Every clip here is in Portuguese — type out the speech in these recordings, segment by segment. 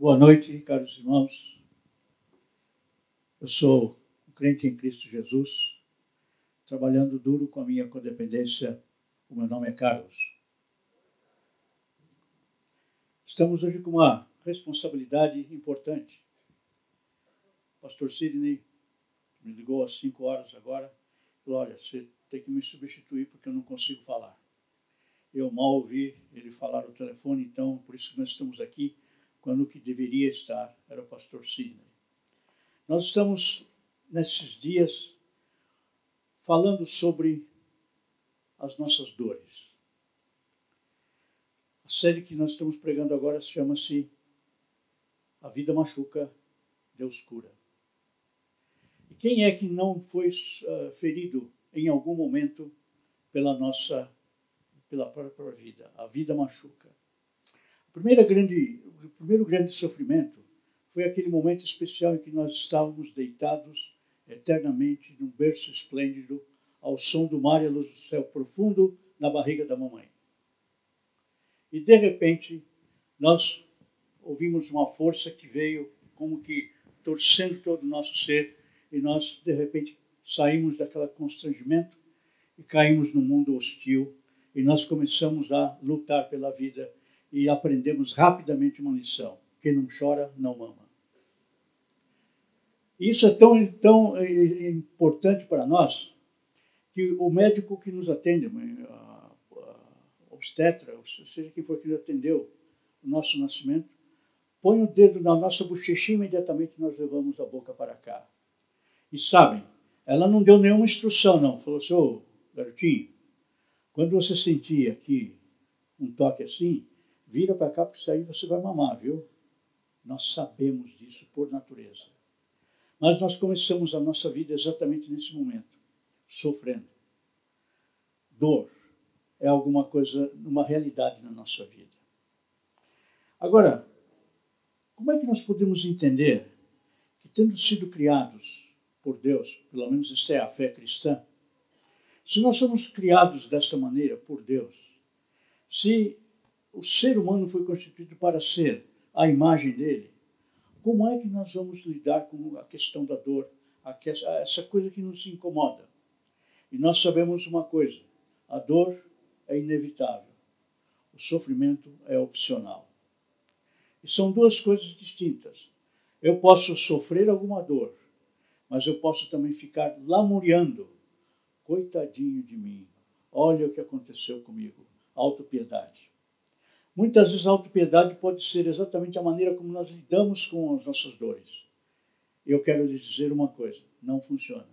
Boa noite, caros irmãos. Eu sou um crente em Cristo Jesus, trabalhando duro com a minha codependência. O meu nome é Carlos. Estamos hoje com uma responsabilidade importante. O pastor Sidney me ligou às 5 horas agora. Olha, você tem que me substituir porque eu não consigo falar. Eu mal ouvi ele falar no telefone, então por isso que nós estamos aqui, quando o que deveria estar era o pastor Sidney. Nós estamos, nesses dias, falando sobre as nossas dores. A série que nós estamos pregando agora chama-se A Vida Machuca, Deus Cura. E quem é que não foi uh, ferido em algum momento pela nossa, pela própria vida? A vida machuca. A primeira grande, o primeiro grande sofrimento foi aquele momento especial em que nós estávamos deitados eternamente num berço esplêndido ao som do mar e a luz do céu profundo na barriga da mamãe. E de repente nós ouvimos uma força que veio como que torcendo todo o nosso ser e nós, de repente, saímos daquele constrangimento e caímos no mundo hostil e nós começamos a lutar pela vida e aprendemos rapidamente uma lição: quem não chora não mama. Isso é tão, tão é, é importante para nós que o médico que nos atende, a, obstetra, seja quem for que nos atendeu o nosso nascimento, põe o dedo na nossa bochecha e imediatamente nós levamos a boca para cá. E sabem, ela não deu nenhuma instrução, não. Falou assim, ô garotinho, quando você sentir aqui um toque assim, vira para cá, porque isso aí você vai mamar, viu? Nós sabemos disso por natureza. Mas nós começamos a nossa vida exatamente nesse momento, sofrendo. Dor é alguma coisa, uma realidade na nossa vida. Agora, como é que nós podemos entender que, tendo sido criados por Deus, pelo menos esta é a fé cristã, se nós somos criados desta maneira por Deus, se o ser humano foi constituído para ser a imagem dele, como é que nós vamos lidar com a questão da dor, essa coisa que nos incomoda? E nós sabemos uma coisa: a dor é inevitável, o sofrimento é opcional. E são duas coisas distintas. Eu posso sofrer alguma dor, mas eu posso também ficar lamuriando. Coitadinho de mim, olha o que aconteceu comigo. Autopiedade. Muitas vezes a autopiedade pode ser exatamente a maneira como nós lidamos com as nossas dores. Eu quero lhes dizer uma coisa: não funciona.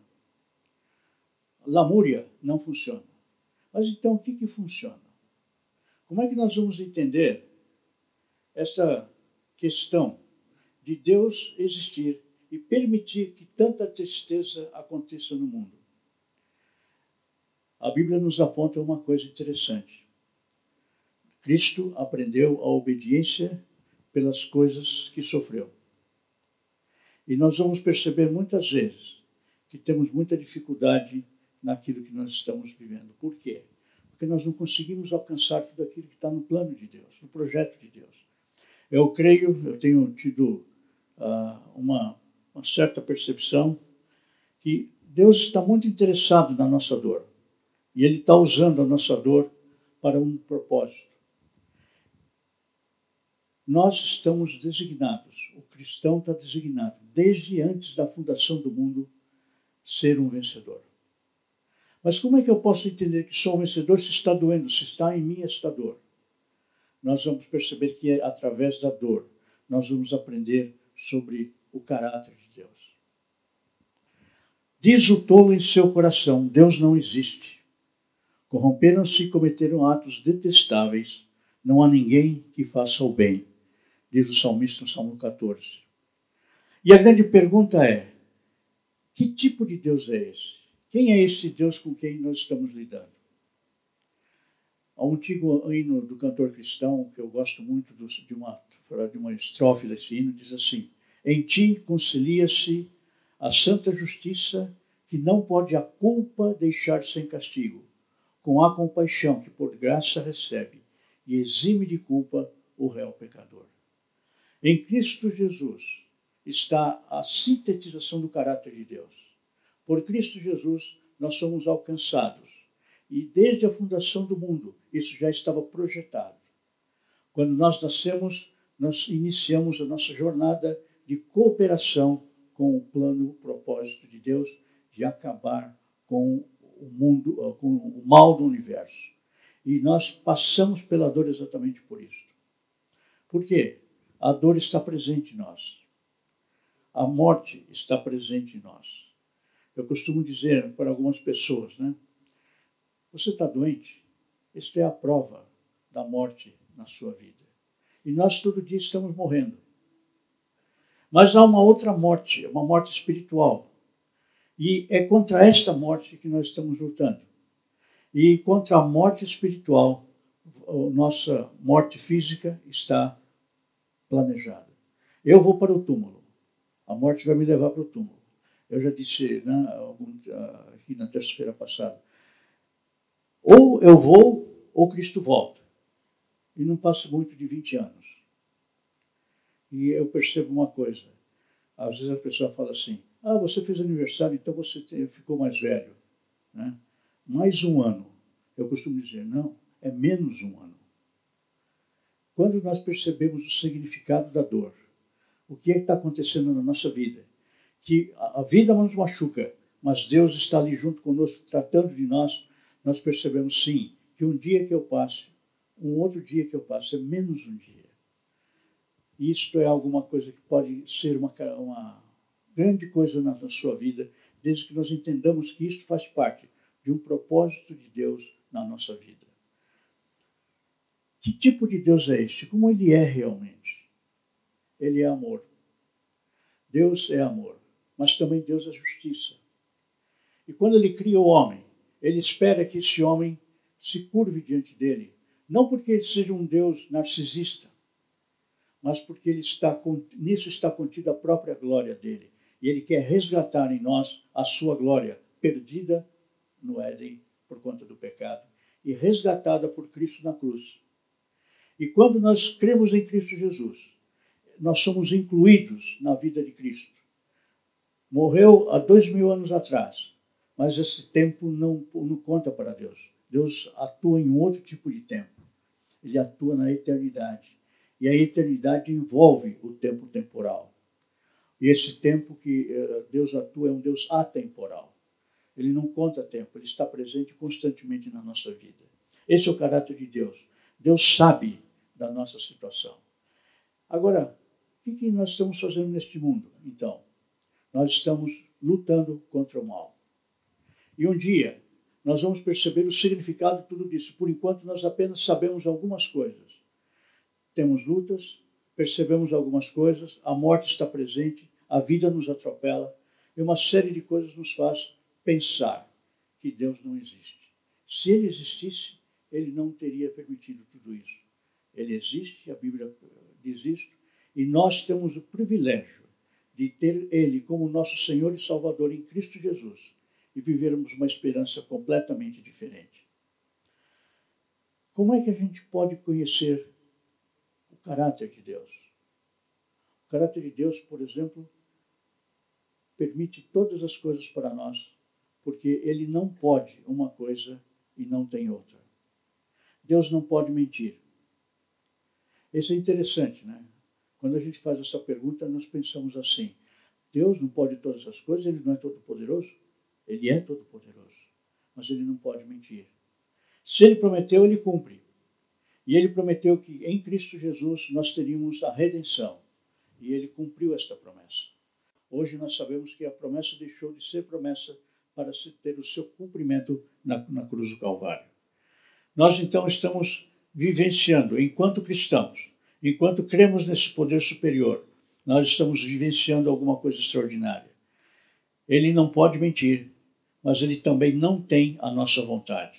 Lamúria não funciona. Mas então o que, que funciona? Como é que nós vamos entender essa questão de Deus existir e permitir que tanta tristeza aconteça no mundo. A Bíblia nos aponta uma coisa interessante. Cristo aprendeu a obediência pelas coisas que sofreu. E nós vamos perceber muitas vezes que temos muita dificuldade naquilo que nós estamos vivendo. Por quê? Porque nós não conseguimos alcançar tudo aquilo que está no plano de Deus, no projeto de Deus. Eu creio, eu tenho tido uh, uma uma certa percepção que Deus está muito interessado na nossa dor. E Ele está usando a nossa dor para um propósito. Nós estamos designados, o cristão está designado, desde antes da fundação do mundo, ser um vencedor. Mas como é que eu posso entender que sou um vencedor se está doendo, se está em mim esta dor? Nós vamos perceber que é através da dor nós vamos aprender sobre o caráter de Deus. Diz o tolo em seu coração: Deus não existe. Corromperam-se e cometeram atos detestáveis. Não há ninguém que faça o bem, diz o salmista no Salmo 14. E a grande pergunta é: que tipo de Deus é esse? Quem é esse Deus com quem nós estamos lidando? Há um antigo hino do cantor cristão, que eu gosto muito de uma, de uma estrofe desse hino, diz assim: em ti concilia-se a santa justiça que não pode a culpa deixar sem castigo, com a compaixão que por graça recebe e exime de culpa o réu pecador. Em Cristo Jesus está a sintetização do caráter de Deus. Por Cristo Jesus nós somos alcançados. E desde a fundação do mundo isso já estava projetado. Quando nós nascemos, nós iniciamos a nossa jornada de cooperação com o plano, o propósito de Deus de acabar com o mundo, com o mal do universo. E nós passamos pela dor exatamente por isso. Por quê? A dor está presente em nós. A morte está presente em nós. Eu costumo dizer para algumas pessoas, né? Você está doente? Esta é a prova da morte na sua vida. E nós todo dia estamos morrendo. Mas há uma outra morte, uma morte espiritual. E é contra esta morte que nós estamos lutando. E contra a morte espiritual, a nossa morte física está planejada. Eu vou para o túmulo. A morte vai me levar para o túmulo. Eu já disse né, aqui na terça-feira passada. Ou eu vou, ou Cristo volta. E não passa muito de 20 anos. E eu percebo uma coisa. Às vezes a pessoa fala assim: Ah, você fez aniversário, então você ficou mais velho. Né? Mais um ano. Eu costumo dizer: Não, é menos um ano. Quando nós percebemos o significado da dor, o que é que está acontecendo na nossa vida, que a vida nos machuca, mas Deus está ali junto conosco, tratando de nós, nós percebemos sim que um dia que eu passe, um outro dia que eu passe, é menos um dia. Isto é alguma coisa que pode ser uma, uma grande coisa na, na sua vida, desde que nós entendamos que isto faz parte de um propósito de Deus na nossa vida. Que tipo de Deus é este? Como ele é realmente? Ele é amor. Deus é amor, mas também Deus é justiça. E quando ele cria o homem, ele espera que esse homem se curve diante dele, não porque ele seja um Deus narcisista, mas porque ele está, nisso está contida a própria glória dele. E ele quer resgatar em nós a sua glória, perdida no Éden por conta do pecado e resgatada por Cristo na cruz. E quando nós cremos em Cristo Jesus, nós somos incluídos na vida de Cristo. Morreu há dois mil anos atrás, mas esse tempo não, não conta para Deus. Deus atua em outro tipo de tempo. Ele atua na eternidade. E a eternidade envolve o tempo temporal. E esse tempo que eh, Deus atua é um Deus atemporal. Ele não conta tempo, ele está presente constantemente na nossa vida. Esse é o caráter de Deus. Deus sabe da nossa situação. Agora, o que nós estamos fazendo neste mundo, então? Nós estamos lutando contra o mal. E um dia nós vamos perceber o significado de tudo isso. Por enquanto, nós apenas sabemos algumas coisas temos lutas, percebemos algumas coisas, a morte está presente, a vida nos atropela e uma série de coisas nos faz pensar que Deus não existe. Se ele existisse, ele não teria permitido tudo isso. Ele existe, a Bíblia diz isso, e nós temos o privilégio de ter Ele como nosso Senhor e Salvador em Cristo Jesus e vivermos uma esperança completamente diferente. Como é que a gente pode conhecer caráter de Deus. O caráter de Deus, por exemplo, permite todas as coisas para nós, porque ele não pode uma coisa e não tem outra. Deus não pode mentir. Isso é interessante, né? Quando a gente faz essa pergunta, nós pensamos assim: Deus não pode todas as coisas, ele não é todo-poderoso? Ele é todo-poderoso, mas ele não pode mentir. Se ele prometeu, ele cumpre. E ele prometeu que em Cristo Jesus nós teríamos a redenção. E ele cumpriu esta promessa. Hoje nós sabemos que a promessa deixou de ser promessa para se ter o seu cumprimento na, na cruz do Calvário. Nós então estamos vivenciando, enquanto cristãos, enquanto cremos nesse poder superior, nós estamos vivenciando alguma coisa extraordinária. Ele não pode mentir, mas ele também não tem a nossa vontade.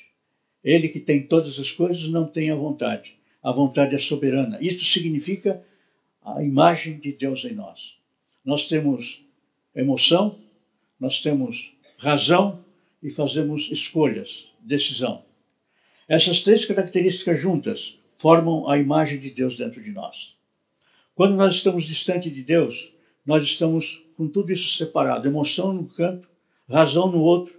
Ele que tem todas as coisas não tem a vontade. A vontade é soberana. Isto significa a imagem de Deus em nós. Nós temos emoção, nós temos razão e fazemos escolhas, decisão. Essas três características juntas formam a imagem de Deus dentro de nós. Quando nós estamos distante de Deus, nós estamos com tudo isso separado, emoção no canto, razão no outro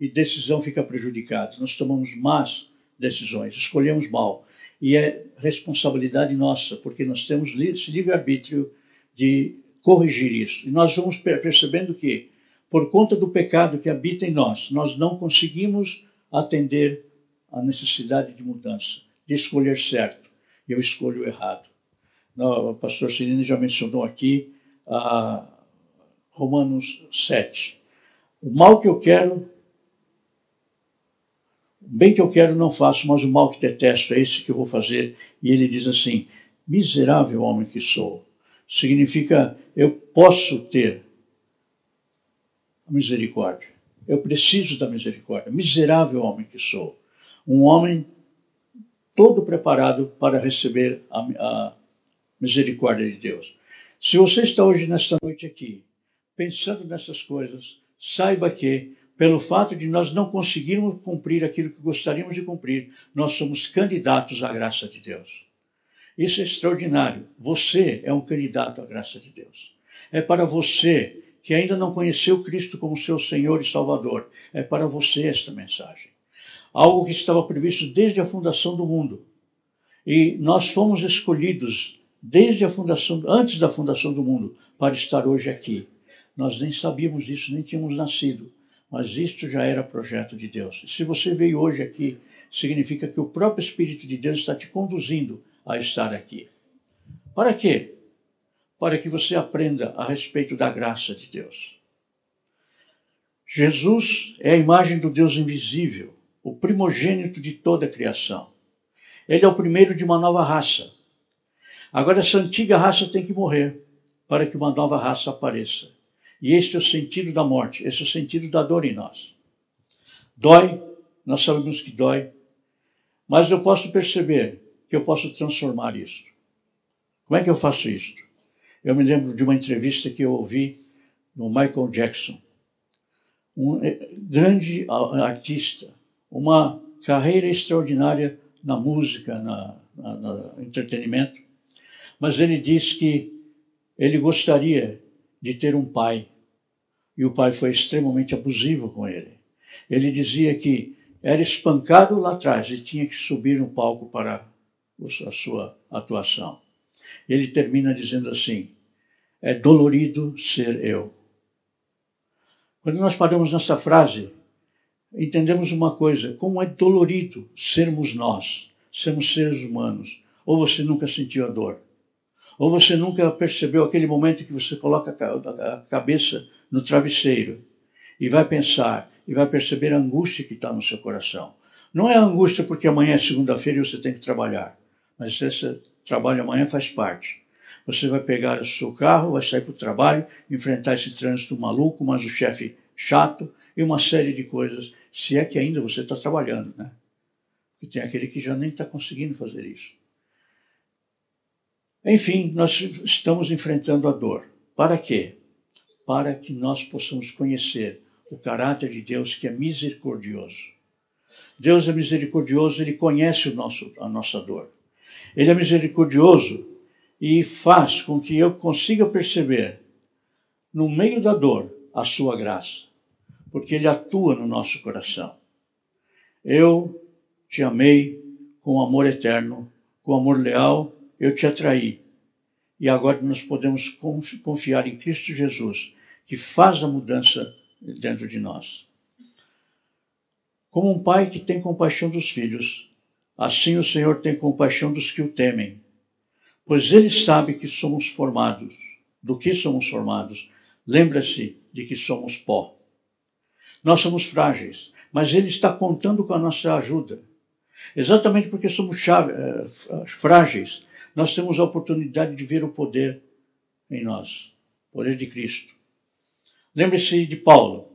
e decisão fica prejudicada. Nós tomamos más decisões, escolhemos mal. E é responsabilidade nossa, porque nós temos esse livre-arbítrio de corrigir isso. E nós vamos percebendo que, por conta do pecado que habita em nós, nós não conseguimos atender à necessidade de mudança, de escolher certo. Eu escolho errado. O pastor Cirino já mencionou aqui ah, Romanos 7. O mal que eu quero, o bem que eu quero não faço, mas o mal que detesto é esse que eu vou fazer. E ele diz assim: miserável homem que sou. Significa eu posso ter a misericórdia. Eu preciso da misericórdia. Miserável homem que sou. Um homem todo preparado para receber a, a misericórdia de Deus. Se você está hoje, nesta noite aqui, pensando nessas coisas, saiba que, pelo fato de nós não conseguirmos cumprir aquilo que gostaríamos de cumprir, nós somos candidatos à graça de Deus. Isso é extraordinário. Você é um candidato à graça de Deus. É para você que ainda não conheceu Cristo como seu Senhor e Salvador. É para você esta mensagem. Algo que estava previsto desde a fundação do mundo. E nós fomos escolhidos desde a fundação, antes da fundação do mundo, para estar hoje aqui. Nós nem sabíamos disso, nem tínhamos nascido, mas isto já era projeto de Deus. Se você veio hoje aqui, significa que o próprio Espírito de Deus está te conduzindo a estar aqui. Para quê? Para que você aprenda a respeito da graça de Deus. Jesus é a imagem do Deus invisível, o primogênito de toda a criação. Ele é o primeiro de uma nova raça Agora, essa antiga raça tem que morrer para que uma nova raça apareça. E este é o sentido da morte, esse é o sentido da dor em nós. Dói, nós sabemos que dói, mas eu posso perceber que eu posso transformar isso. Como é que eu faço isso? Eu me lembro de uma entrevista que eu ouvi no Michael Jackson, um eh, grande artista, uma carreira extraordinária na música, na, na, no entretenimento. Mas ele diz que ele gostaria de ter um pai. E o pai foi extremamente abusivo com ele. Ele dizia que era espancado lá atrás e tinha que subir no palco para a sua atuação. Ele termina dizendo assim: é dolorido ser eu. Quando nós paramos nessa frase, entendemos uma coisa: como é dolorido sermos nós, sermos seres humanos. Ou você nunca sentiu a dor? Ou você nunca percebeu aquele momento que você coloca a cabeça no travesseiro e vai pensar e vai perceber a angústia que está no seu coração. Não é angústia porque amanhã é segunda-feira e você tem que trabalhar, mas esse trabalho amanhã faz parte. Você vai pegar o seu carro, vai sair para o trabalho, enfrentar esse trânsito maluco, mas o chefe chato e uma série de coisas, se é que ainda você está trabalhando, né? E tem aquele que já nem está conseguindo fazer isso. Enfim, nós estamos enfrentando a dor. Para quê? Para que nós possamos conhecer o caráter de Deus que é misericordioso. Deus é misericordioso, ele conhece o nosso, a nossa dor. Ele é misericordioso e faz com que eu consiga perceber, no meio da dor, a sua graça, porque ele atua no nosso coração. Eu te amei com amor eterno, com amor leal eu te atraí. E agora nós podemos confiar em Cristo Jesus, que faz a mudança dentro de nós. Como um pai que tem compaixão dos filhos, assim o Senhor tem compaixão dos que o temem, pois ele sabe que somos formados. Do que somos formados? Lembra-se de que somos pó. Nós somos frágeis, mas ele está contando com a nossa ajuda. Exatamente porque somos eh, frágeis, nós temos a oportunidade de ver o poder em nós, o poder de Cristo. Lembre-se de Paulo.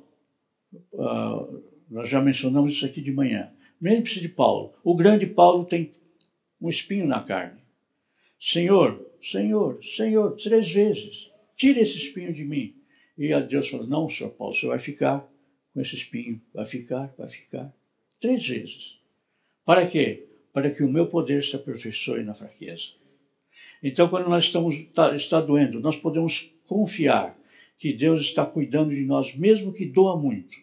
Uh, nós já mencionamos isso aqui de manhã. Lembre-se de Paulo. O grande Paulo tem um espinho na carne. Senhor, Senhor, Senhor, três vezes. Tire esse espinho de mim. E a Deus falou: Não, senhor Paulo, você vai ficar com esse espinho. Vai ficar, vai ficar. Três vezes. Para quê? Para que o meu poder se aperfeiçoe na fraqueza. Então, quando nós estamos está, está doendo, nós podemos confiar que Deus está cuidando de nós, mesmo que doa muito.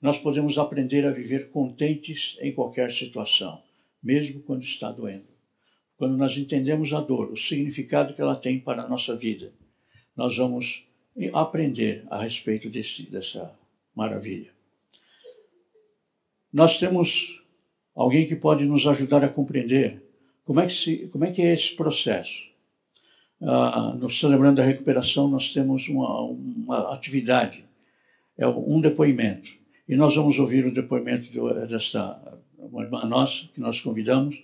Nós podemos aprender a viver contentes em qualquer situação, mesmo quando está doendo. Quando nós entendemos a dor, o significado que ela tem para a nossa vida, nós vamos aprender a respeito desse, dessa maravilha. Nós temos alguém que pode nos ajudar a compreender como é que, se, como é, que é esse processo. Ah, no Celebrando a Recuperação, nós temos uma, uma atividade, é um depoimento. E nós vamos ouvir o depoimento de, desta uma irmã nossa, que nós convidamos,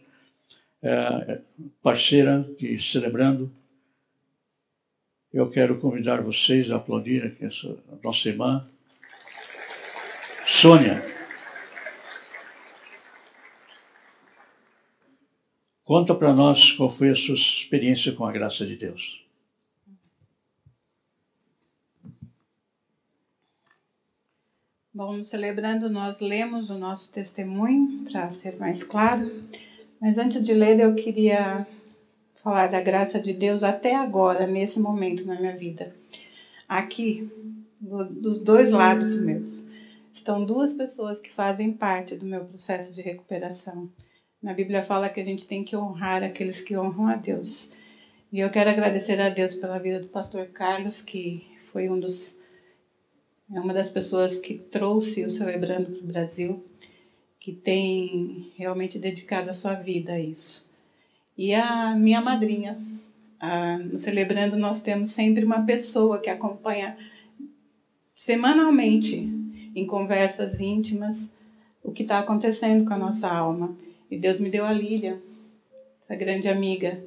é, parceira de Celebrando. Eu quero convidar vocês a aplaudir essa nossa irmã, Sônia. Conta para nós qual foi a sua experiência com a graça de Deus. Bom, celebrando, nós lemos o nosso testemunho para ser mais claro, mas antes de ler, eu queria falar da graça de Deus até agora, nesse momento na minha vida. Aqui, do, dos dois lados meus, estão duas pessoas que fazem parte do meu processo de recuperação. Na Bíblia fala que a gente tem que honrar aqueles que honram a Deus. E eu quero agradecer a Deus pela vida do pastor Carlos, que foi um dos é uma das pessoas que trouxe o Celebrando para o Brasil, que tem realmente dedicado a sua vida a isso. E a minha madrinha. A, no Celebrando nós temos sempre uma pessoa que acompanha semanalmente, em conversas íntimas, o que está acontecendo com a nossa alma. E Deus me deu a Lília, essa grande amiga.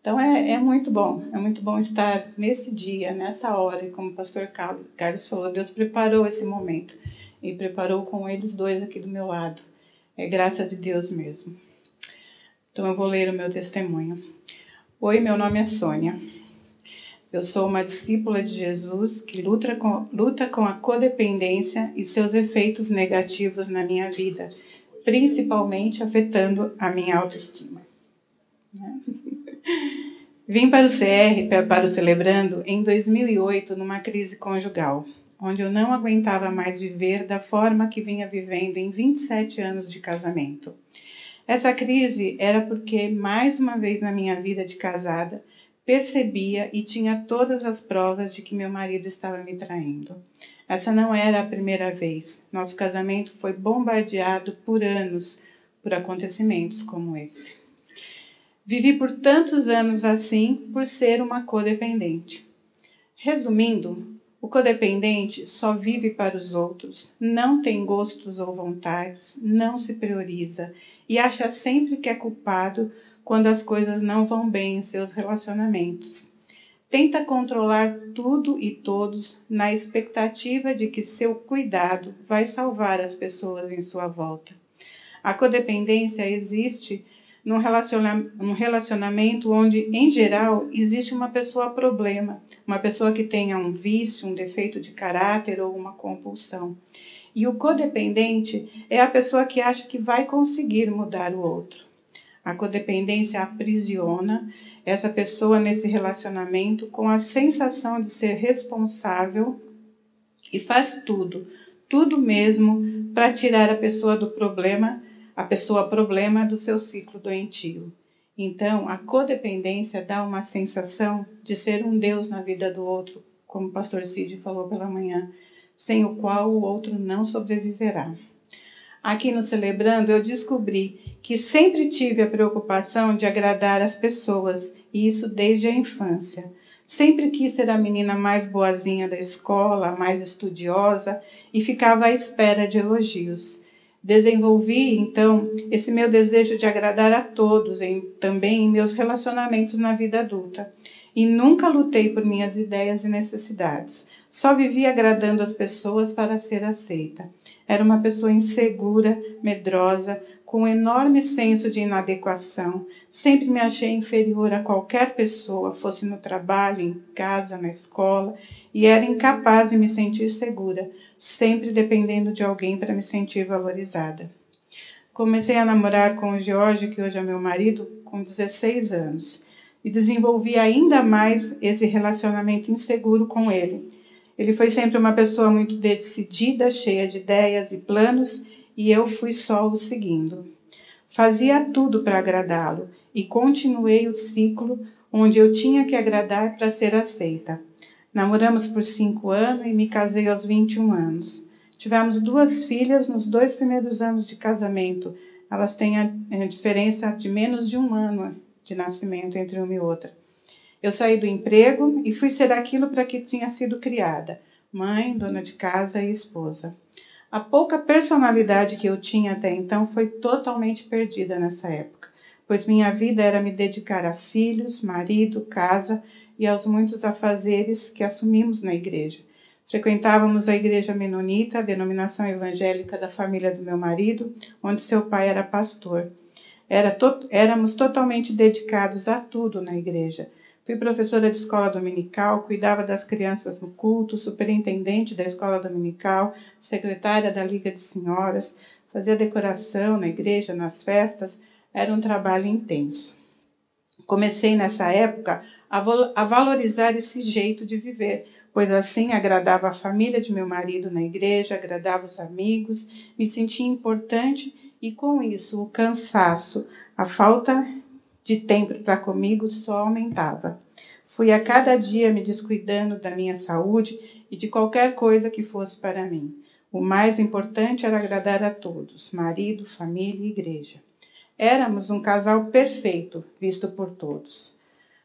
Então é, é muito bom, é muito bom estar nesse dia, nessa hora, e como o pastor Carlos falou, Deus preparou esse momento e preparou com eles dois aqui do meu lado. É graça de Deus mesmo. Então eu vou ler o meu testemunho. Oi, meu nome é Sônia. Eu sou uma discípula de Jesus que luta com, luta com a codependência e seus efeitos negativos na minha vida principalmente afetando a minha autoestima. Vim para o CR, para o Celebrando, em 2008, numa crise conjugal, onde eu não aguentava mais viver da forma que vinha vivendo em 27 anos de casamento. Essa crise era porque, mais uma vez na minha vida de casada, percebia e tinha todas as provas de que meu marido estava me traindo. Essa não era a primeira vez. Nosso casamento foi bombardeado por anos por acontecimentos como esse. Vivi por tantos anos assim por ser uma codependente. Resumindo, o codependente só vive para os outros, não tem gostos ou vontades, não se prioriza e acha sempre que é culpado quando as coisas não vão bem em seus relacionamentos. Tenta controlar tudo e todos na expectativa de que seu cuidado vai salvar as pessoas em sua volta. A codependência existe num relacionamento onde, em geral, existe uma pessoa problema, uma pessoa que tenha um vício, um defeito de caráter ou uma compulsão. E o codependente é a pessoa que acha que vai conseguir mudar o outro. A codependência aprisiona essa pessoa nesse relacionamento com a sensação de ser responsável e faz tudo, tudo mesmo para tirar a pessoa do problema, a pessoa problema do seu ciclo doentio. Então, a codependência dá uma sensação de ser um Deus na vida do outro, como o pastor Cid falou pela manhã, sem o qual o outro não sobreviverá. Aqui no Celebrando, eu descobri que sempre tive a preocupação de agradar as pessoas e isso desde a infância. Sempre quis ser a menina mais boazinha da escola, mais estudiosa e ficava à espera de elogios. Desenvolvi, então, esse meu desejo de agradar a todos, em, também em meus relacionamentos na vida adulta. E nunca lutei por minhas ideias e necessidades. Só vivia agradando as pessoas para ser aceita. Era uma pessoa insegura, medrosa, com um enorme senso de inadequação. Sempre me achei inferior a qualquer pessoa, fosse no trabalho, em casa, na escola, e era incapaz de me sentir segura, sempre dependendo de alguém para me sentir valorizada. Comecei a namorar com o George, que hoje é meu marido, com 16 anos. e desenvolvi ainda mais esse relacionamento inseguro com ele. Ele foi sempre uma pessoa muito decidida, cheia de ideias e planos, e eu fui só o seguindo. Fazia tudo para agradá-lo e continuei o ciclo onde eu tinha que agradar para ser aceita. Namoramos por cinco anos e me casei aos 21 anos. Tivemos duas filhas nos dois primeiros anos de casamento. Elas têm a, diferença de menos de um ano de nascimento entre uma e outra. Eu saí do emprego e fui ser aquilo para que tinha sido criada: mãe, dona de casa e esposa. A pouca personalidade que eu tinha até então foi totalmente perdida nessa época, pois minha vida era me dedicar a filhos, marido, casa e aos muitos afazeres que assumimos na igreja. Frequentávamos a igreja menonita, a denominação evangélica da família do meu marido, onde seu pai era pastor. Era to éramos totalmente dedicados a tudo na igreja. Fui professora de escola dominical, cuidava das crianças no culto, superintendente da escola dominical, secretária da Liga de Senhoras, fazia decoração na igreja, nas festas. Era um trabalho intenso. Comecei nessa época a, a valorizar esse jeito de viver, pois assim agradava a família de meu marido na igreja, agradava os amigos, me sentia importante e com isso o cansaço, a falta de tempo para comigo só aumentava. Fui a cada dia me descuidando da minha saúde e de qualquer coisa que fosse para mim. O mais importante era agradar a todos, marido, família e igreja. Éramos um casal perfeito, visto por todos.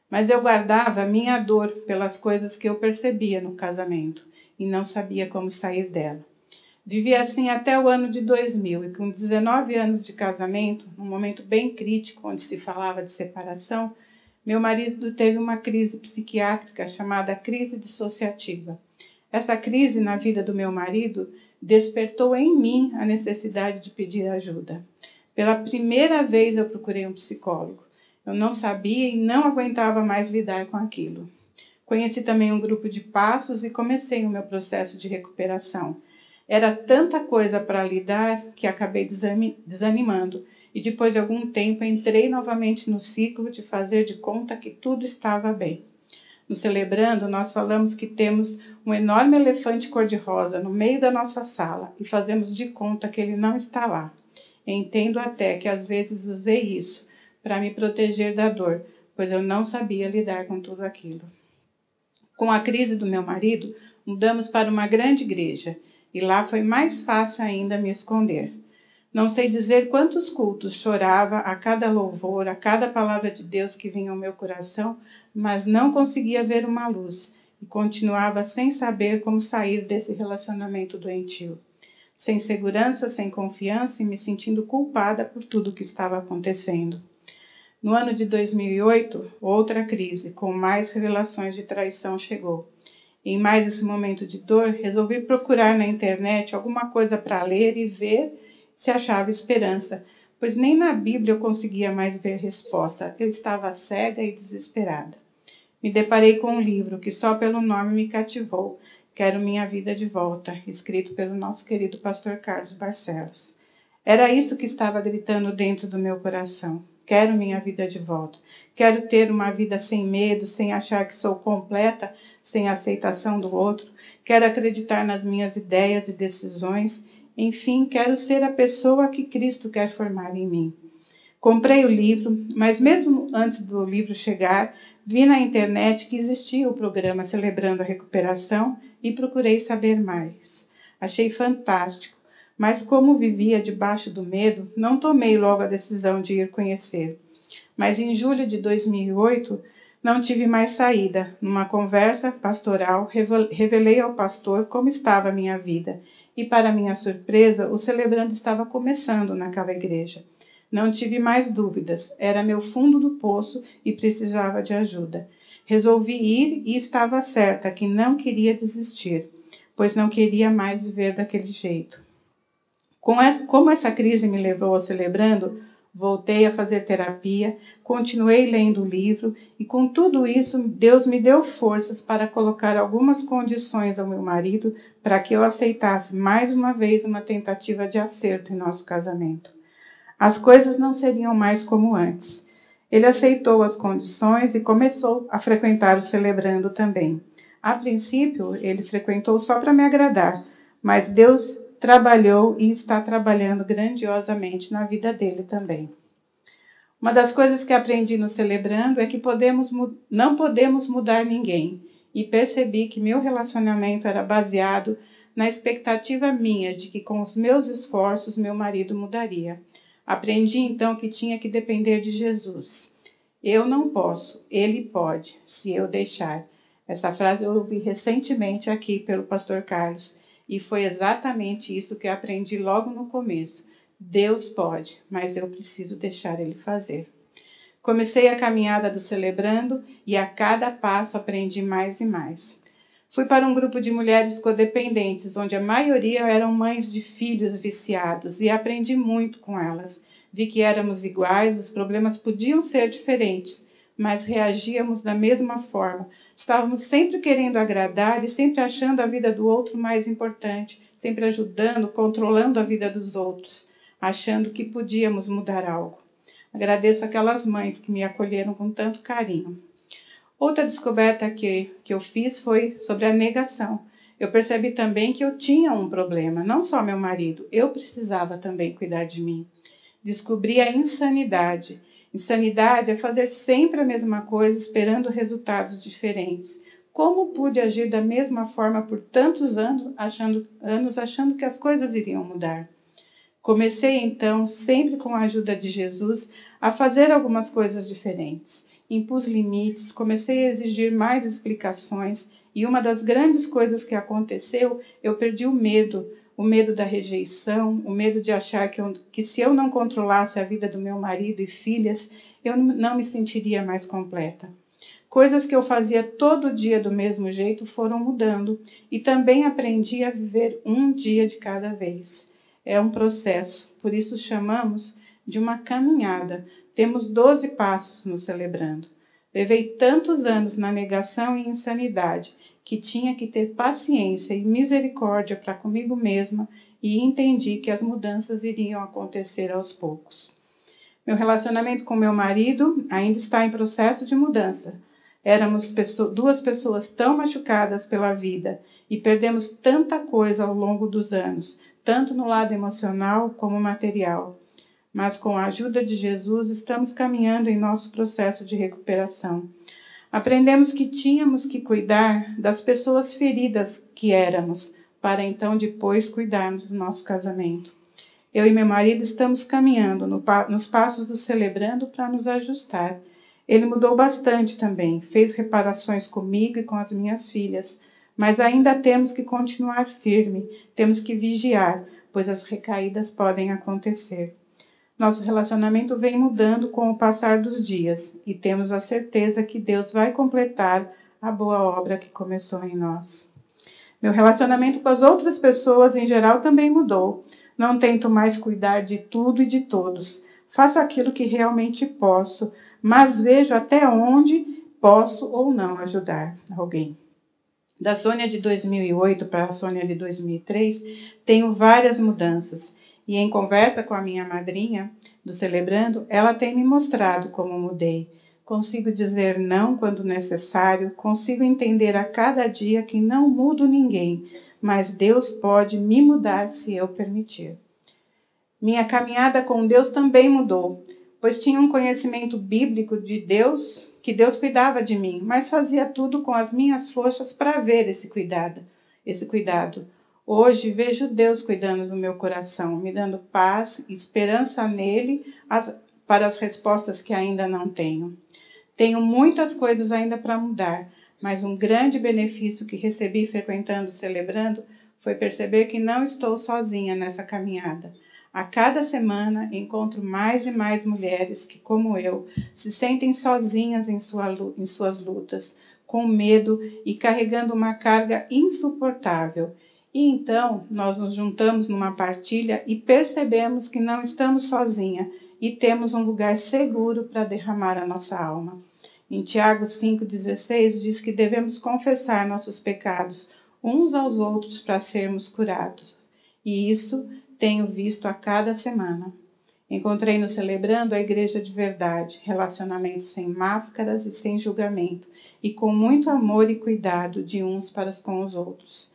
Mas eu guardava minha dor pelas coisas que eu percebia no casamento e não sabia como sair dela. Vivi assim até o ano de 2000 e com 19 anos de casamento, num momento bem crítico onde se falava de separação, meu marido teve uma crise psiquiátrica chamada crise dissociativa. Essa crise na vida do meu marido despertou em mim a necessidade de pedir ajuda. Pela primeira vez eu procurei um psicólogo. Eu não sabia e não aguentava mais lidar com aquilo. Conheci também um grupo de passos e comecei o meu processo de recuperação. Era tanta coisa para lidar que acabei desanimando e depois de algum tempo entrei novamente no ciclo de fazer de conta que tudo estava bem. No celebrando, nós falamos que temos um enorme elefante cor-de-rosa no meio da nossa sala e fazemos de conta que ele não está lá. Entendo até que às vezes usei isso para me proteger da dor, pois eu não sabia lidar com tudo aquilo. Com a crise do meu marido, mudamos para uma grande igreja e lá foi mais fácil ainda me esconder. Não sei dizer quantos cultos chorava a cada louvor, a cada palavra de Deus que vinha ao meu coração, mas não conseguia ver uma luz e continuava sem saber como sair desse relacionamento doentio. Sem segurança, sem confiança e me sentindo culpada por tudo o que estava acontecendo. No ano de 2008, outra crise, com mais revelações de traição, chegou. Em mais esse momento de dor, resolvi procurar na internet alguma coisa para ler e ver se achava esperança, pois nem na Bíblia eu conseguia mais ver resposta. Eu estava cega e desesperada. Me deparei com um livro que só pelo nome me cativou. Quero minha vida de volta, escrito pelo nosso querido pastor Carlos Barcelos. Era isso que estava gritando dentro do meu coração. Quero minha vida de volta. Quero ter uma vida sem medo, sem achar que sou completa, sem aceitação do outro. Quero acreditar nas minhas ideias e decisões. Enfim, quero ser a pessoa que Cristo quer formar em mim. Comprei o livro, mas mesmo antes do livro chegar, vi na internet que existia o programa Celebrando a Recuperação e procurei saber mais. Achei fantástico, mas como vivia debaixo do medo, não tomei logo a decisão de ir conhecer. Mas em julho de 2008, não tive mais saída. Numa conversa pastoral, revelei ao pastor como estava a minha vida. E, para minha surpresa, o celebrando estava começando naquela igreja. Não tive mais dúvidas. Era meu fundo do poço e precisava de ajuda. Resolvi ir e estava certa que não queria desistir, pois não queria mais viver daquele jeito. Como essa crise me levou ao celebrando, Voltei a fazer terapia, continuei lendo o livro e com tudo isso Deus me deu forças para colocar algumas condições ao meu marido para que eu aceitasse mais uma vez uma tentativa de acerto em nosso casamento. As coisas não seriam mais como antes. Ele aceitou as condições e começou a frequentar o celebrando também. A princípio, ele frequentou só para me agradar, mas Deus trabalhou e está trabalhando grandiosamente na vida dele também. Uma das coisas que aprendi no celebrando é que podemos, não podemos mudar ninguém, e percebi que meu relacionamento era baseado na expectativa minha de que com os meus esforços meu marido mudaria. Aprendi então que tinha que depender de Jesus. Eu não posso, ele pode, se eu deixar. Essa frase eu ouvi recentemente aqui pelo pastor Carlos e foi exatamente isso que eu aprendi logo no começo. Deus pode, mas eu preciso deixar ele fazer. Comecei a caminhada do celebrando e a cada passo aprendi mais e mais. Fui para um grupo de mulheres codependentes, onde a maioria eram mães de filhos viciados, e aprendi muito com elas. Vi que éramos iguais, os problemas podiam ser diferentes, mas reagíamos da mesma forma. Estávamos sempre querendo agradar e sempre achando a vida do outro mais importante, sempre ajudando, controlando a vida dos outros, achando que podíamos mudar algo. Agradeço aquelas mães que me acolheram com tanto carinho. Outra descoberta que, que eu fiz foi sobre a negação. Eu percebi também que eu tinha um problema, não só meu marido, eu precisava também cuidar de mim. Descobri a insanidade. Insanidade é fazer sempre a mesma coisa esperando resultados diferentes. Como pude agir da mesma forma por tantos anos achando, anos, achando que as coisas iriam mudar? Comecei então, sempre com a ajuda de Jesus, a fazer algumas coisas diferentes impus limites, comecei a exigir mais explicações e uma das grandes coisas que aconteceu, eu perdi o medo, o medo da rejeição, o medo de achar que, eu, que se eu não controlasse a vida do meu marido e filhas, eu não me sentiria mais completa. Coisas que eu fazia todo dia do mesmo jeito foram mudando e também aprendi a viver um dia de cada vez. É um processo, por isso chamamos de uma caminhada, temos doze passos nos celebrando. Levei tantos anos na negação e insanidade que tinha que ter paciência e misericórdia para comigo mesma e entendi que as mudanças iriam acontecer aos poucos. Meu relacionamento com meu marido ainda está em processo de mudança. Éramos duas pessoas tão machucadas pela vida e perdemos tanta coisa ao longo dos anos, tanto no lado emocional como material mas com a ajuda de Jesus estamos caminhando em nosso processo de recuperação. Aprendemos que tínhamos que cuidar das pessoas feridas que éramos, para então depois cuidarmos do nosso casamento. Eu e meu marido estamos caminhando no, nos passos do celebrando para nos ajustar. Ele mudou bastante também, fez reparações comigo e com as minhas filhas, mas ainda temos que continuar firme, temos que vigiar, pois as recaídas podem acontecer. Nosso relacionamento vem mudando com o passar dos dias e temos a certeza que Deus vai completar a boa obra que começou em nós. Meu relacionamento com as outras pessoas em geral também mudou. Não tento mais cuidar de tudo e de todos. Faço aquilo que realmente posso, mas vejo até onde posso ou não ajudar alguém. Da Sônia de 2008 para a Sônia de 2003, tenho várias mudanças e em conversa com a minha madrinha do Celebrando, ela tem me mostrado como mudei. Consigo dizer não quando necessário, consigo entender a cada dia que não mudo ninguém, mas Deus pode me mudar se eu permitir. Minha caminhada com Deus também mudou, pois tinha um conhecimento bíblico de Deus, que Deus cuidava de mim, mas fazia tudo com as minhas forças para ver esse cuidado, esse cuidado. Hoje vejo Deus cuidando do meu coração, me dando paz e esperança nele as, para as respostas que ainda não tenho. Tenho muitas coisas ainda para mudar, mas um grande benefício que recebi frequentando celebrando foi perceber que não estou sozinha nessa caminhada. A cada semana encontro mais e mais mulheres que, como eu, se sentem sozinhas em, sua, em suas lutas, com medo e carregando uma carga insuportável e então nós nos juntamos numa partilha e percebemos que não estamos sozinhas e temos um lugar seguro para derramar a nossa alma. Em Tiago 5,16 diz que devemos confessar nossos pecados uns aos outros para sermos curados. E isso tenho visto a cada semana. Encontrei no Celebrando a igreja de verdade, relacionamentos sem máscaras e sem julgamento, e com muito amor e cuidado de uns para com os outros.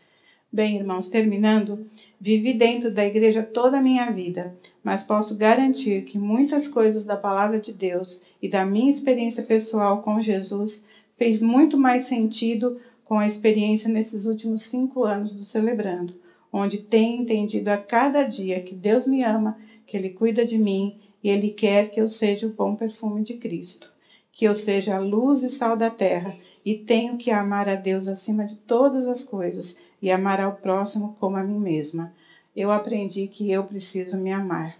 Bem, irmãos, terminando, vivi dentro da igreja toda a minha vida, mas posso garantir que muitas coisas da palavra de Deus e da minha experiência pessoal com Jesus fez muito mais sentido com a experiência nesses últimos cinco anos do Celebrando, onde tenho entendido a cada dia que Deus me ama que Ele cuida de mim e Ele quer que eu seja o bom perfume de Cristo, que eu seja a luz e sal da terra e tenho que amar a Deus acima de todas as coisas e amar ao próximo como a mim mesma. Eu aprendi que eu preciso me amar.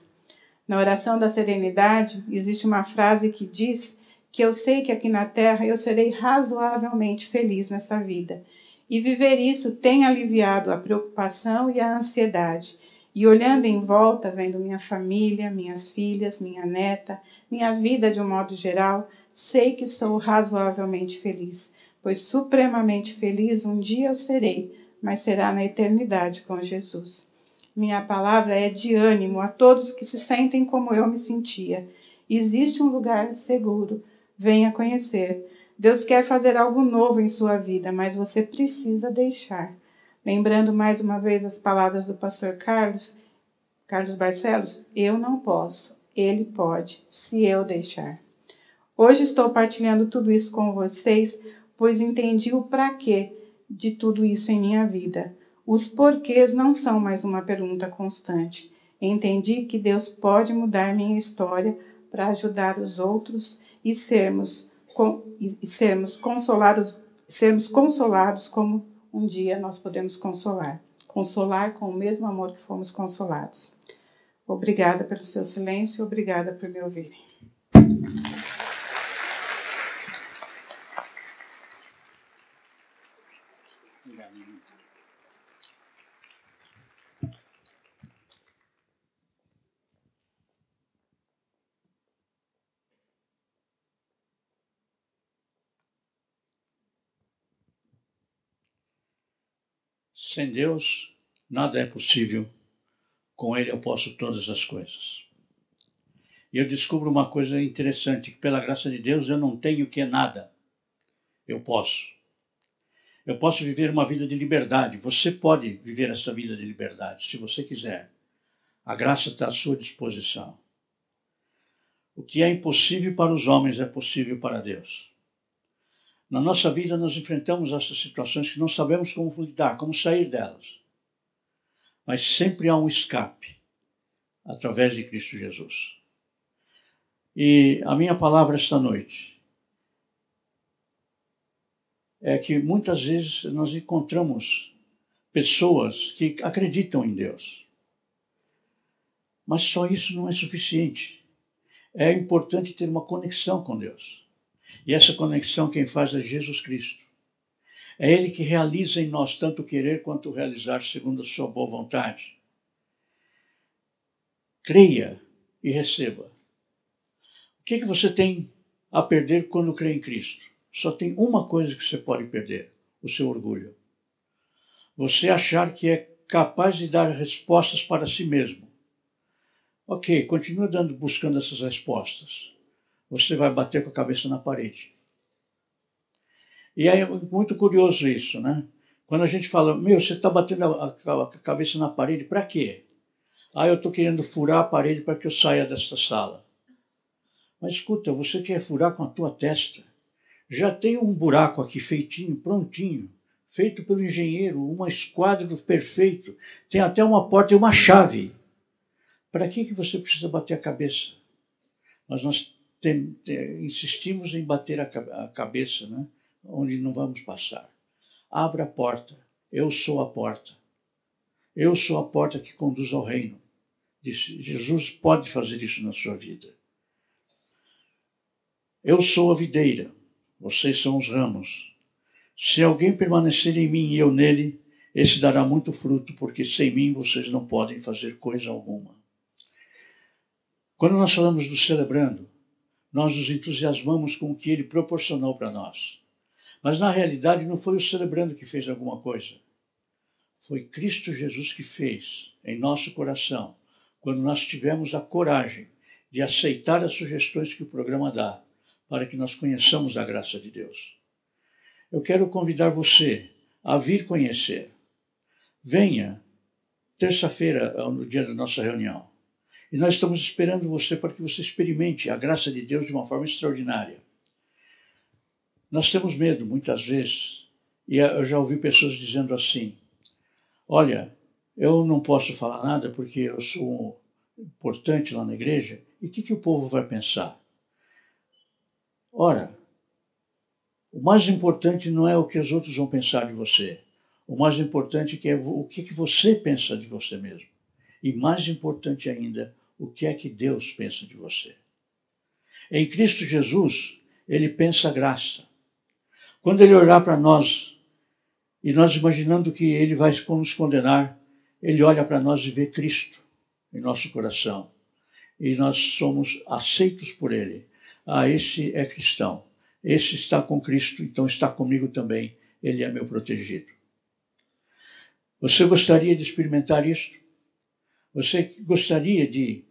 Na oração da serenidade, existe uma frase que diz que eu sei que aqui na terra eu serei razoavelmente feliz nessa vida. E viver isso tem aliviado a preocupação e a ansiedade e olhando em volta, vendo minha família, minhas filhas, minha neta, minha vida de um modo geral, sei que sou razoavelmente feliz, pois supremamente feliz um dia eu serei, mas será na eternidade com Jesus. Minha palavra é de ânimo a todos que se sentem como eu me sentia. Existe um lugar seguro. Venha conhecer. Deus quer fazer algo novo em sua vida, mas você precisa deixar. Lembrando mais uma vez as palavras do pastor Carlos, Carlos Barcelos, eu não posso, ele pode, se eu deixar. Hoje estou partilhando tudo isso com vocês, pois entendi o para quê de tudo isso em minha vida. Os porquês não são mais uma pergunta constante. Entendi que Deus pode mudar minha história para ajudar os outros e sermos, e sermos, consolados, sermos consolados como um dia nós podemos consolar. Consolar com o mesmo amor que fomos consolados. Obrigada pelo seu silêncio, obrigada por me ouvirem. Sem Deus, nada é possível. Com Ele eu posso todas as coisas. E eu descubro uma coisa interessante, que pela graça de Deus eu não tenho que é nada. Eu posso. Eu posso viver uma vida de liberdade. Você pode viver essa vida de liberdade, se você quiser. A graça está à sua disposição. O que é impossível para os homens é possível para Deus. Na nossa vida, nós enfrentamos essas situações que não sabemos como lidar, como sair delas. Mas sempre há um escape através de Cristo Jesus. E a minha palavra esta noite é que muitas vezes nós encontramos pessoas que acreditam em Deus. Mas só isso não é suficiente. É importante ter uma conexão com Deus. E essa conexão quem faz é Jesus Cristo. É Ele que realiza em nós tanto querer quanto realizar segundo a sua boa vontade. Creia e receba. O que, é que você tem a perder quando crê em Cristo? Só tem uma coisa que você pode perder: o seu orgulho. Você achar que é capaz de dar respostas para si mesmo. Ok, continua dando, buscando essas respostas você vai bater com a cabeça na parede. E é muito curioso isso, né? Quando a gente fala, meu, você está batendo a, a, a, cabeça na parede, para quê? Ah, eu estou querendo furar a parede para que eu saia desta sala. Mas escuta, você quer furar com a tua testa? Já tem um buraco aqui feitinho, prontinho, feito pelo engenheiro, um esquadro perfeito, tem até uma porta e uma chave. Para que, que você precisa bater a cabeça? Mas nós tem, tem, insistimos em bater a, a cabeça, né? onde não vamos passar. Abra a porta. Eu sou a porta. Eu sou a porta que conduz ao reino. Jesus pode fazer isso na sua vida. Eu sou a videira, vocês são os ramos. Se alguém permanecer em mim e eu nele, esse dará muito fruto, porque sem mim vocês não podem fazer coisa alguma. Quando nós falamos do celebrando, nós nos entusiasmamos com o que ele proporcionou para nós. Mas na realidade não foi o celebrando que fez alguma coisa. Foi Cristo Jesus que fez em nosso coração, quando nós tivemos a coragem de aceitar as sugestões que o programa dá, para que nós conheçamos a graça de Deus. Eu quero convidar você a vir conhecer. Venha terça-feira, no dia da nossa reunião. E nós estamos esperando você para que você experimente a graça de Deus de uma forma extraordinária. Nós temos medo, muitas vezes, e eu já ouvi pessoas dizendo assim: Olha, eu não posso falar nada porque eu sou importante lá na igreja, e o que, que o povo vai pensar? Ora, o mais importante não é o que os outros vão pensar de você. O mais importante é o que, que você pensa de você mesmo. E mais importante ainda, o que é que Deus pensa de você. Em Cristo Jesus, ele pensa graça. Quando ele olhar para nós e nós imaginando que ele vai nos condenar, ele olha para nós e vê Cristo em nosso coração. E nós somos aceitos por ele. Ah, esse é cristão. Esse está com Cristo, então está comigo também. Ele é meu protegido. Você gostaria de experimentar isto? Você gostaria de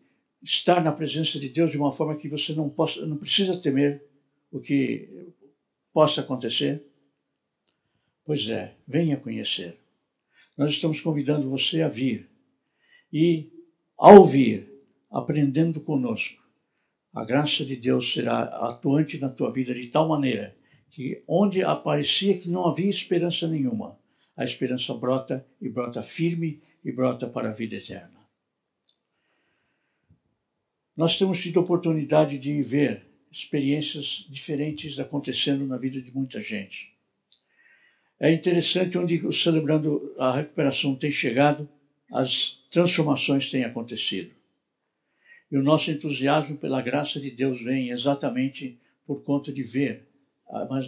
estar na presença de Deus de uma forma que você não possa, não precisa temer o que possa acontecer? Pois é, venha conhecer. Nós estamos convidando você a vir e, ao vir, aprendendo conosco, a graça de Deus será atuante na tua vida de tal maneira que, onde aparecia que não havia esperança nenhuma, a esperança brota e brota firme e brota para a vida eterna. Nós temos tido oportunidade de ver experiências diferentes acontecendo na vida de muita gente. É interessante onde, celebrando a recuperação tem chegado, as transformações têm acontecido. E o nosso entusiasmo pela graça de Deus vem exatamente por conta de ver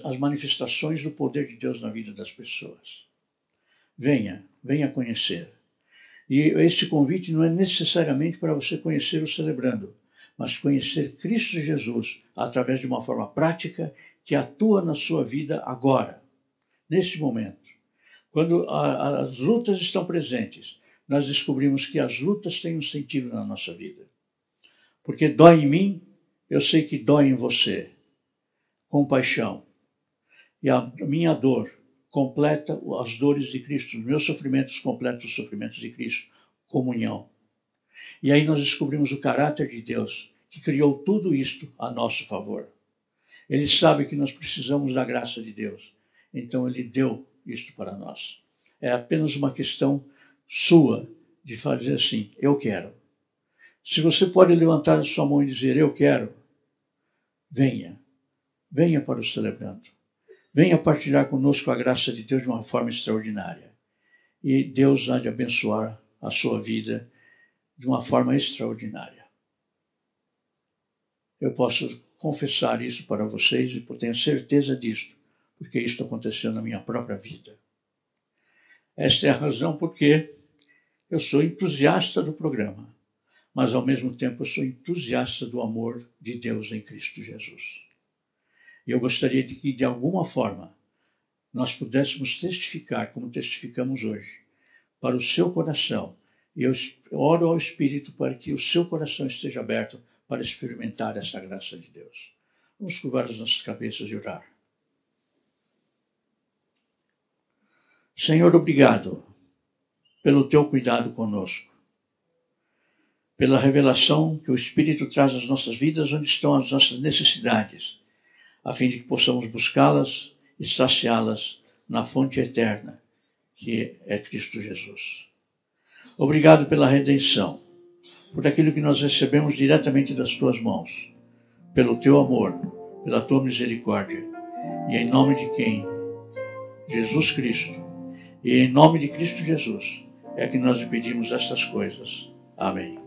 as manifestações do poder de Deus na vida das pessoas. Venha, venha conhecer. E este convite não é necessariamente para você conhecer o celebrando, mas conhecer Cristo Jesus através de uma forma prática que atua na sua vida agora, neste momento. Quando a, as lutas estão presentes, nós descobrimos que as lutas têm um sentido na nossa vida. Porque dói em mim, eu sei que dói em você. Compaixão. E a minha dor completa as dores de Cristo, os meus sofrimentos completam os sofrimentos de Cristo. Comunhão. E aí nós descobrimos o caráter de Deus, que criou tudo isto a nosso favor. Ele sabe que nós precisamos da graça de Deus. Então ele deu isto para nós. É apenas uma questão sua de fazer assim: eu quero. Se você pode levantar a sua mão e dizer eu quero, venha. Venha para o celebrando. Venha partilhar conosco a graça de Deus de uma forma extraordinária. E Deus há de abençoar a sua vida de uma forma extraordinária. Eu posso confessar isso para vocês e tenho certeza disto, porque isto aconteceu na minha própria vida. Esta é a razão porque eu sou entusiasta do programa, mas ao mesmo tempo eu sou entusiasta do amor de Deus em Cristo Jesus. E eu gostaria de que, de alguma forma, nós pudéssemos testificar, como testificamos hoje, para o seu coração. E eu oro ao Espírito para que o seu coração esteja aberto para experimentar essa graça de Deus. Vamos curvar as nossas cabeças e orar. Senhor, obrigado pelo teu cuidado conosco, pela revelação que o Espírito traz às nossas vidas, onde estão as nossas necessidades, a fim de que possamos buscá-las e saciá-las na fonte eterna, que é Cristo Jesus. Obrigado pela redenção por aquilo que nós recebemos diretamente das tuas mãos, pelo teu amor, pela tua misericórdia, e em nome de quem? Jesus Cristo. E em nome de Cristo Jesus é que nós lhe pedimos estas coisas. Amém.